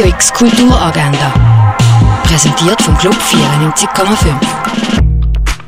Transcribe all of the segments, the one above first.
Radio X Kulturagenda. Präsentiert vom Club 94,5.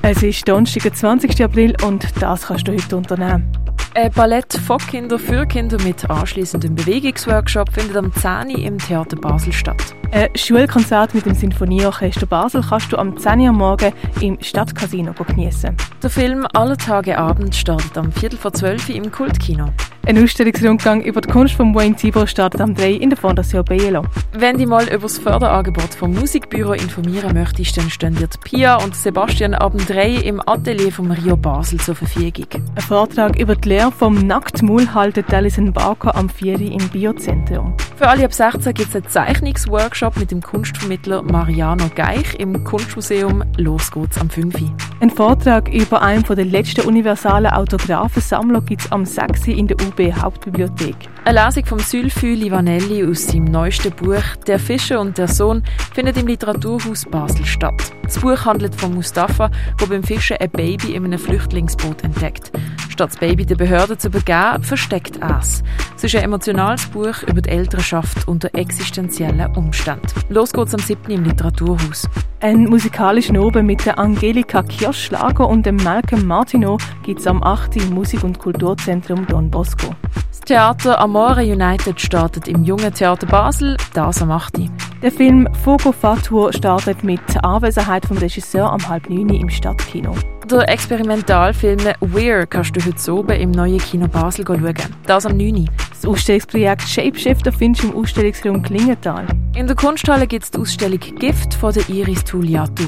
Es ist Donnerstag, der 20. April und das kannst du heute unternehmen. Ein Ballett von Kinder für Kinder mit anschließendem Bewegungsworkshop findet am 10. im Theater Basel statt. Ein Schulkonzert mit dem Sinfonieorchester Basel kannst du am 10. Uhr morgen im Stadtcasino geniessen. Der Film Alle Tage Abend startet am Viertel vor 12 Uhr im Kultkino. Ein Ausstellungsrundgang über die Kunst von Wayne Zibo startet am 3 in der Fondation Bielo. Wenn du mal über das Förderangebot vom Musikbüro informieren möchtest, dann stehen dir Pia und Sebastian ab 3 im Atelier vom Rio Basel zur Verfügung. Ein Vortrag über die Lehre vom Nacktmull haltet Alison Barker am 4 im Biozentrum. Für alle ab 16 gibt es einen Zeichnungsworkshop mit dem Kunstvermittler Mariano Geich im Kunstmuseum. Los geht's am 5. Ein Vortrag über einen der letzten universalen Autographensammler gibt es am 6 in der UB Hauptbibliothek. Eine Lesung von Sylphy Livanelli aus seinem neuesten Buch Der Fischer und der Sohn findet im Literaturhaus Basel statt. Das Buch handelt von Mustafa, der beim Fischen ein Baby in einem Flüchtlingsboot entdeckt. Statt das Baby der Behörde zu begeben, versteckt er es. Es ist ein emotionales Buch über die Elternschaft unter existenziellen Umständen. Los geht's am 7. im Literaturhaus. Ein musikalischer Oben mit der Angelika Kirschlager und dem Malcolm Martineau gibt es am 8. im Musik- und Kulturzentrum Don Bosco. Das Theater Amore United startet im Jungen Theater Basel, das am 8. Der Film Fogo Fatur startet mit Anwesenheit vom Regisseur am halb 9 im Stadtkino. Der Experimentalfilm Weir kannst du heute oben im neuen Kino Basel schauen. Das am 9. Das Ausstellungsprojekt Shapeshifter findest du im Ausstellungsraum Klingenthal. In der Kunsthalle gibt es die Ausstellung Gift von der Iris Tuliatu.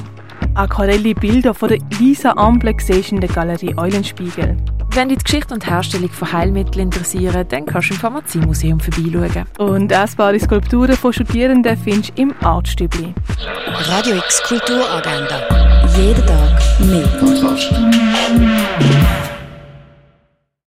Aquarelli-Bilder von der Lisa Amble siehst in der Galerie Eulenspiegel. Wenn dich die Geschichte und Herstellung von Heilmitteln interessieren, dann kannst du im Pharmaziemuseum vorbeischauen. Und essbare Skulpturen von Studierenden findest du im Artstübli. Radio X Kulturagenda. Jeden Tag mehr.